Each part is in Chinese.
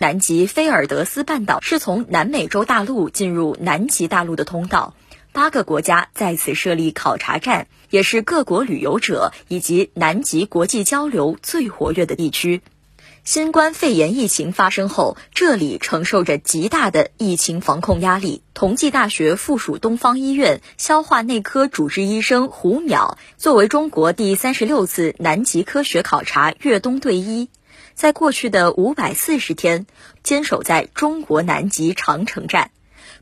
南极菲尔德斯半岛是从南美洲大陆进入南极大陆的通道，八个国家在此设立考察站，也是各国旅游者以及南极国际交流最活跃的地区。新冠肺炎疫情发生后，这里承受着极大的疫情防控压力。同济大学附属东方医院消化内科主治医生胡淼作为中国第三十六次南极科学考察越冬队医，在过去的五百四十天坚守在中国南极长城站，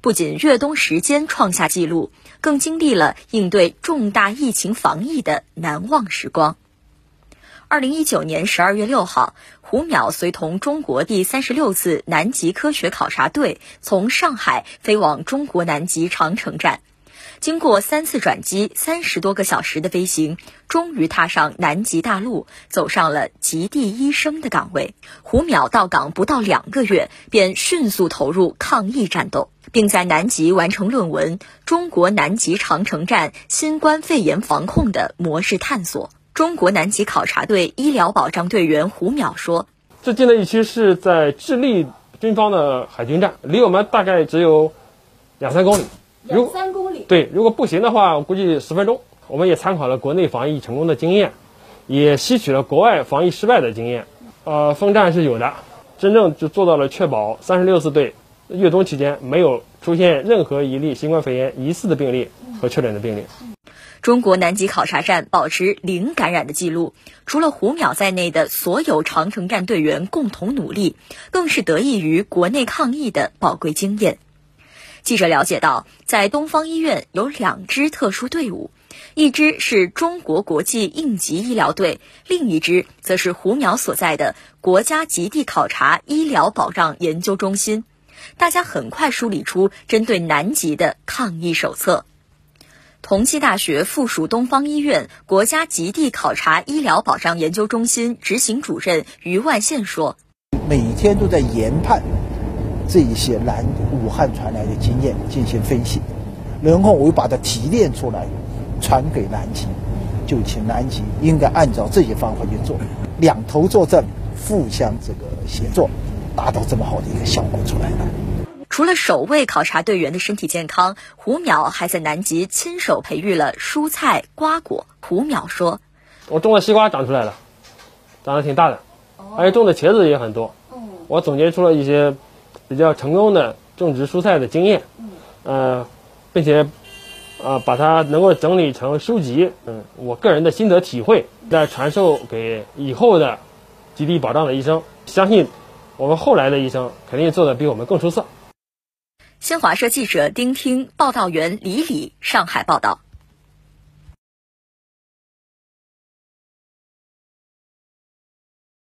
不仅越冬时间创下纪录，更经历了应对重大疫情防疫的难忘时光。二零一九年十二月六号，胡淼随同中国第三十六次南极科学考察队从上海飞往中国南极长城站，经过三次转机、三十多个小时的飞行，终于踏上南极大陆，走上了极地医生的岗位。胡淼到岗不到两个月，便迅速投入抗疫战斗，并在南极完成论文《中国南极长城站新冠肺炎防控的模式探索》。中国南极考察队医疗保障队员胡淼说：“最近的一期是在智利军方的海军站，离我们大概只有两三公里。两三公里。对，如果不行的话，我估计十分钟。我们也参考了国内防疫成功的经验，也吸取了国外防疫失败的经验。呃，封站是有的，真正就做到了确保三十六次队越冬期间没有出现任何一例新冠肺炎疑似的病例和确诊的病例。”中国南极考察站保持零感染的记录，除了胡淼在内的所有长城站队员共同努力，更是得益于国内抗疫的宝贵经验。记者了解到，在东方医院有两支特殊队伍，一支是中国国际应急医疗队，另一支则是胡淼所在的国家极地考察医疗保障研究中心。大家很快梳理出针对南极的抗疫手册。同济大学附属东方医院国家极地考察医疗保障研究中心执行主任于万宪说：“每天都在研判这一些南武汉传来的经验进行分析，然后我又把它提炼出来，传给南极，就请南极应该按照这些方法去做，两头作证，互相这个协作，达到这么好的一个效果出来了。”除了首位考察队员的身体健康，胡淼还在南极亲手培育了蔬菜瓜果。胡淼说：“我种的西瓜长出来了，长得挺大的，而且种的茄子也很多。我总结出了一些比较成功的种植蔬菜的经验，呃，并且呃把它能够整理成书籍，嗯，我个人的心得体会，再传授给以后的极地保障的医生。相信我们后来的医生肯定做的比我们更出色。”新华社记者丁听，报道员李李，上海报道。